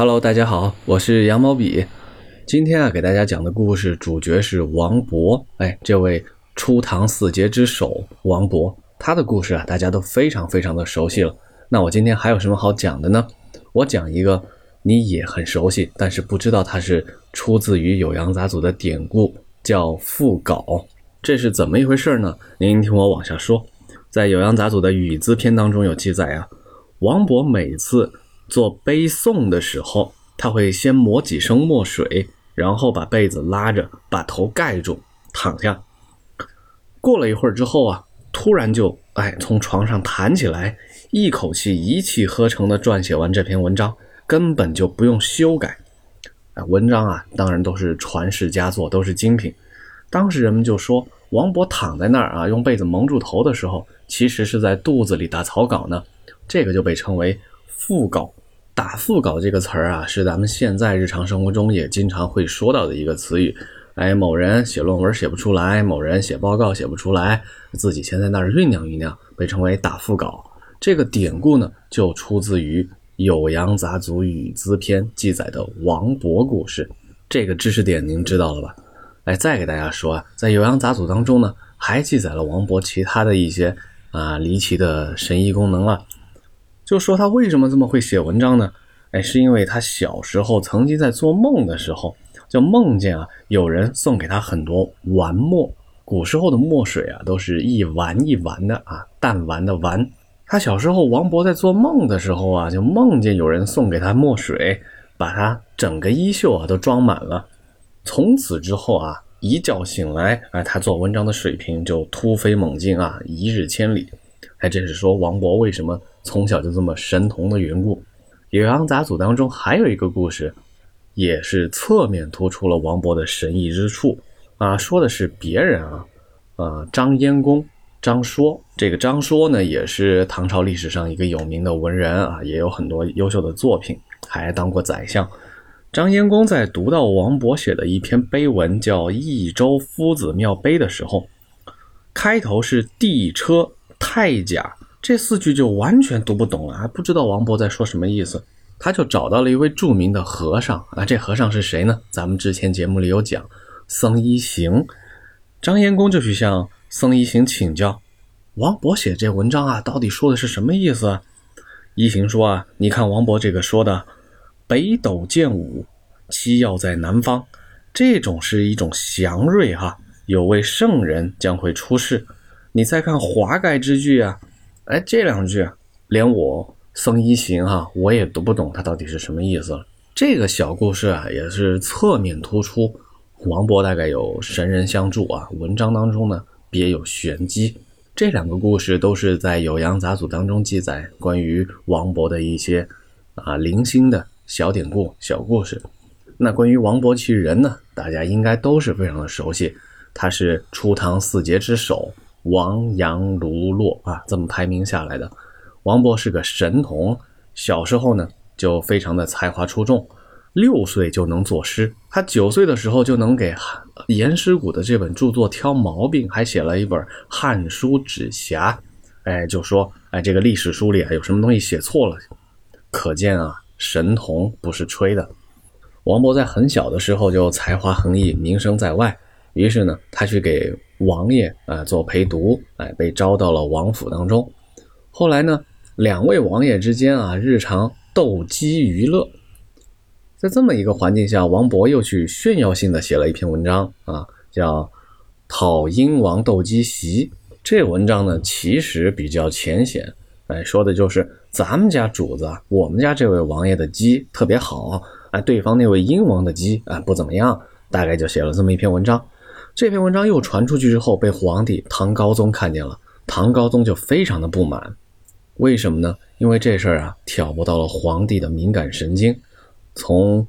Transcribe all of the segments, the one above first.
Hello，大家好，我是羊毛笔。今天啊，给大家讲的故事主角是王勃。哎，这位初唐四杰之首王勃，他的故事啊，大家都非常非常的熟悉了。那我今天还有什么好讲的呢？我讲一个你也很熟悉，但是不知道它是出自于《酉阳杂俎》的典故，叫赋稿。这是怎么一回事呢？您听我往下说。在《酉阳杂俎》的《语资篇》当中有记载啊，王勃每次做背诵的时候，他会先抹几声墨水，然后把被子拉着，把头盖住，躺下。过了一会儿之后啊，突然就哎从床上弹起来，一口气一气呵成的撰写完这篇文章，根本就不用修改。哎，文章啊，当然都是传世佳作，都是精品。当时人们就说，王勃躺在那儿啊，用被子蒙住头的时候，其实是在肚子里打草稿呢。这个就被称为腹稿。打腹稿这个词儿啊，是咱们现在日常生活中也经常会说到的一个词语。哎，某人写论文写不出来，某人写报告写不出来，自己先在那儿酝酿酝酿，被称为打腹稿。这个典故呢，就出自于《酉阳杂俎·语资篇》记载的王勃故事。这个知识点您知道了吧？哎，再给大家说啊，在《酉阳杂俎》当中呢，还记载了王勃其他的一些啊离奇的神医功能了。就说他为什么这么会写文章呢？哎，是因为他小时候曾经在做梦的时候，就梦见啊有人送给他很多丸墨。古时候的墨水啊，都是一丸一丸的啊，弹丸的丸。他小时候，王勃在做梦的时候啊，就梦见有人送给他墨水，把他整个衣袖啊都装满了。从此之后啊，一觉醒来，哎，他做文章的水平就突飞猛进啊，一日千里。还真是说王勃为什么从小就这么神童的缘故。《酉阳杂俎》当中还有一个故事，也是侧面突出了王勃的神异之处啊。说的是别人啊，啊，张燕公张说。这个张说呢，也是唐朝历史上一个有名的文人啊，也有很多优秀的作品，还当过宰相。张燕公在读到王勃写的一篇碑文，叫《益州夫子庙碑》的时候，开头是地车太甲这四句就完全读不懂了，还不知道王勃在说什么意思。他就找到了一位著名的和尚啊，这和尚是谁呢？咱们之前节目里有讲，僧一行。张延公就去向僧一行请教，王勃写这文章啊，到底说的是什么意思？一行说啊，你看王勃这个说的。北斗见武，期要在南方。这种是一种祥瑞哈，有位圣人将会出世。你再看华盖之句啊，哎，这两句连我僧一行哈，我也读不懂它到底是什么意思了。这个小故事啊，也是侧面突出王勃大概有神人相助啊，文章当中呢别有玄机。这两个故事都是在《酉阳杂俎》当中记载关于王勃的一些啊零星的。小典故、小故事，那关于王勃其人呢？大家应该都是非常的熟悉，他是初唐四杰之首，王杨卢骆啊，这么排名下来的。王勃是个神童，小时候呢就非常的才华出众，六岁就能作诗，他九岁的时候就能给颜师古的这本著作挑毛病，还写了一本《汉书指辖》，哎，就说哎这个历史书里啊有什么东西写错了，可见啊。神童不是吹的。王勃在很小的时候就才华横溢，名声在外。于是呢，他去给王爷啊做陪读，哎，被招到了王府当中。后来呢，两位王爷之间啊，日常斗鸡娱乐。在这么一个环境下，王勃又去炫耀性的写了一篇文章啊，叫《讨英王斗鸡檄》。这文章呢，其实比较浅显。哎，说的就是咱们家主子，我们家这位王爷的鸡特别好，哎，对方那位英王的鸡啊不怎么样，大概就写了这么一篇文章。这篇文章又传出去之后，被皇帝唐高宗看见了，唐高宗就非常的不满。为什么呢？因为这事儿啊挑拨到了皇帝的敏感神经。从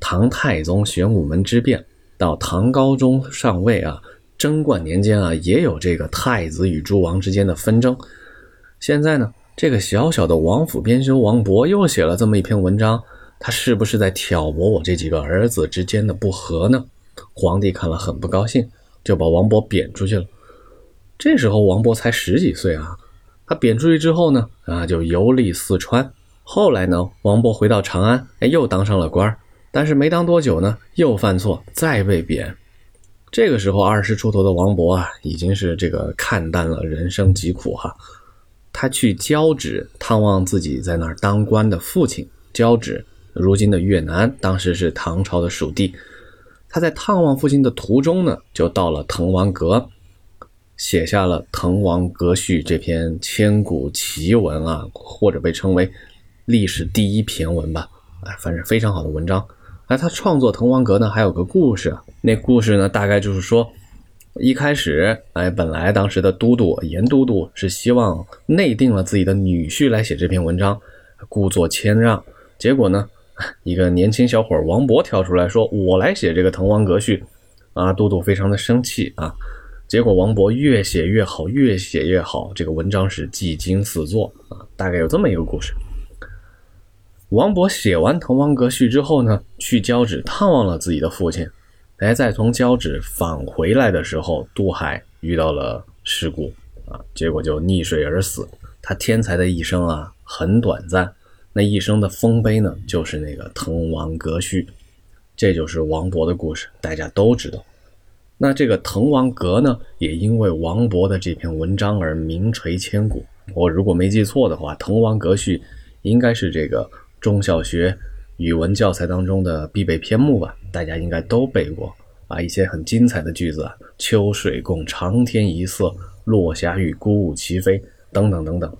唐太宗玄武门之变到唐高宗上位啊，贞观年间啊，也有这个太子与诸王之间的纷争。现在呢，这个小小的王府编修王勃又写了这么一篇文章，他是不是在挑拨我这几个儿子之间的不和呢？皇帝看了很不高兴，就把王勃贬出去了。这时候王勃才十几岁啊，他贬出去之后呢，啊，就游历四川，后来呢，王勃回到长安，哎，又当上了官儿，但是没当多久呢，又犯错，再被贬。这个时候，二十出头的王勃啊，已经是这个看淡了人生疾苦哈。他去交趾探望自己在那儿当官的父亲。交趾，如今的越南，当时是唐朝的属地。他在探望父亲的途中呢，就到了滕王阁，写下了《滕王阁序》这篇千古奇文啊，或者被称为历史第一骈文吧。哎，反正非常好的文章。哎，他创作《滕王阁》呢，还有个故事。那故事呢，大概就是说，一开始，哎，本来当时的都督严都督是希望内定了自己的女婿来写这篇文章，故作谦让。结果呢，一个年轻小伙王勃跳出来说：“我来写这个《滕王阁序》。”啊，都督非常的生气啊。结果王勃越写越好，越写越好，这个文章是技惊四座啊。大概有这么一个故事。王勃写完《滕王阁序》之后呢，去交趾探望了自己的父亲。哎，在从交趾返回来的时候，渡海遇到了事故啊，结果就溺水而死。他天才的一生啊，很短暂。那一生的丰碑呢，就是那个《滕王阁序》，这就是王勃的故事，大家都知道。那这个滕王阁呢，也因为王勃的这篇文章而名垂千古。我如果没记错的话，《滕王阁序》应该是这个。中小学语文教材当中的必备篇目吧，大家应该都背过啊。一些很精彩的句子啊，“秋水共长天一色，落霞与孤鹜齐飞”等等等等，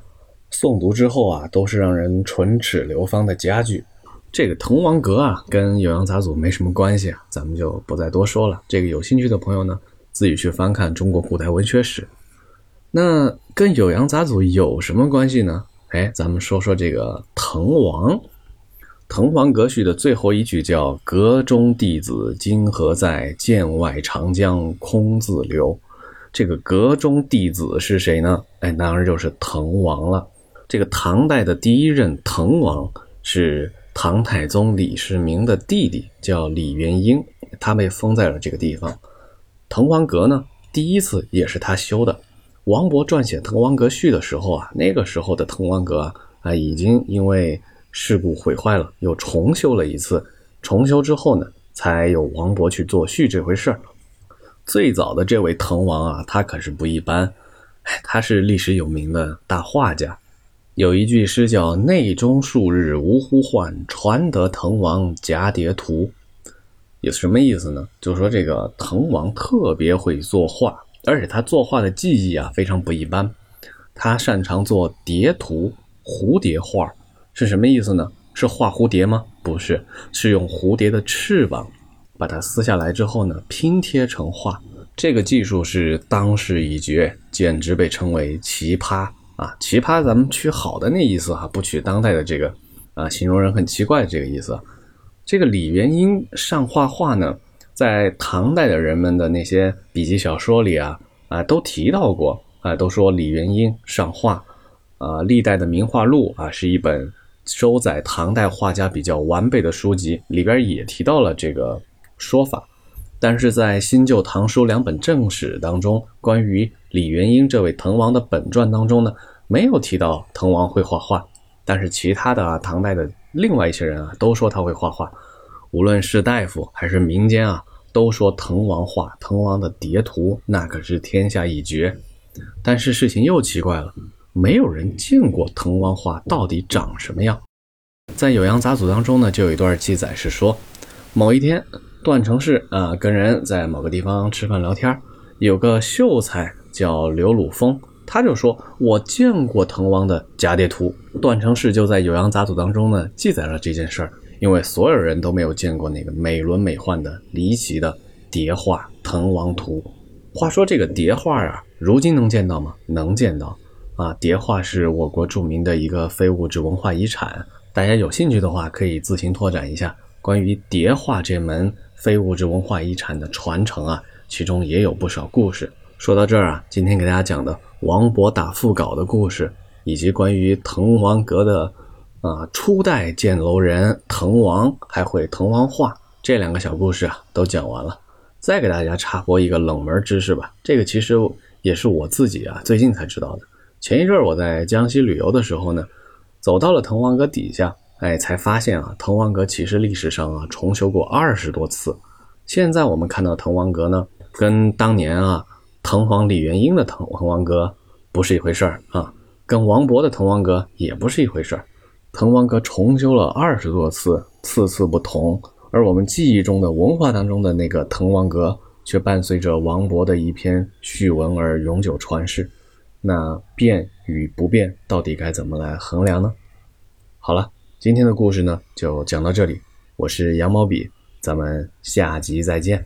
诵读之后啊，都是让人唇齿留芳的佳句。这个《滕王阁》啊，跟《酉阳杂俎》没什么关系啊，咱们就不再多说了。这个有兴趣的朋友呢，自己去翻看中国古代文学史。那跟《酉阳杂俎》有什么关系呢？哎，咱们说说这个滕王，《滕王阁序》的最后一句叫“阁中弟子今何在？剑外长江空自流。”这个“阁中弟子”是谁呢？哎，当然就是滕王了。这个唐代的第一任滕王是唐太宗李世民的弟弟，叫李元婴，他被封在了这个地方。滕王阁呢，第一次也是他修的。王勃撰写《滕王阁序》的时候啊，那个时候的滕王阁啊，已经因为事故毁坏了，又重修了一次。重修之后呢，才有王勃去作序这回事儿。最早的这位滕王啊，他可是不一般，他是历史有名的大画家。有一句诗叫“内中数日无呼唤，传得滕王蛱蝶图”，有什么意思呢？就说这个滕王特别会作画。而且他作画的技艺啊非常不一般，他擅长做蝶图、蝴蝶画，是什么意思呢？是画蝴蝶吗？不是，是用蝴蝶的翅膀把它撕下来之后呢拼贴成画。这个技术是当世一绝，简直被称为奇葩啊！奇葩，咱们取好的那意思哈，不取当代的这个啊，形容人很奇怪这个意思。这个李元英上画画呢？在唐代的人们的那些笔记小说里啊，啊都提到过啊，都说李元英上画，啊，历代的名画录啊是一本收载唐代画家比较完备的书籍，里边也提到了这个说法。但是在新旧唐书两本正史当中，关于李元婴这位滕王的本传当中呢，没有提到滕王会画画，但是其他的啊，唐代的另外一些人啊，都说他会画画。无论是大夫还是民间啊，都说滕王画滕王的叠图，那可是天下一绝。但是事情又奇怪了，没有人见过滕王画到底长什么样。在《酉阳杂俎》当中呢，就有一段记载是说，某一天段成式啊跟人在某个地方吃饭聊天，有个秀才叫刘鲁峰，他就说：“我见过滕王的假叠图。”段成式就在《酉阳杂俎》当中呢记载了这件事儿。因为所有人都没有见过那个美轮美奂的离奇的叠画《滕王图》。话说这个叠画啊，如今能见到吗？能见到啊！叠画是我国著名的一个非物质文化遗产，大家有兴趣的话可以自行拓展一下关于叠画这门非物质文化遗产的传承啊，其中也有不少故事。说到这儿啊，今天给大家讲的王勃打腹稿的故事，以及关于滕王阁的。啊，初代建楼人滕王还会滕王画，这两个小故事啊都讲完了。再给大家插播一个冷门知识吧，这个其实也是我自己啊最近才知道的。前一阵我在江西旅游的时候呢，走到了滕王阁底下，哎，才发现啊，滕王阁其实历史上啊重修过二十多次。现在我们看到滕王阁呢，跟当年啊滕皇李元婴的滕滕王阁不是一回事儿啊，跟王勃的滕王阁也不是一回事儿。滕王阁重修了二十多次，次次不同，而我们记忆中的文化当中的那个滕王阁，却伴随着王勃的一篇序文而永久传世。那变与不变，到底该怎么来衡量呢？好了，今天的故事呢就讲到这里。我是羊毛笔，咱们下集再见。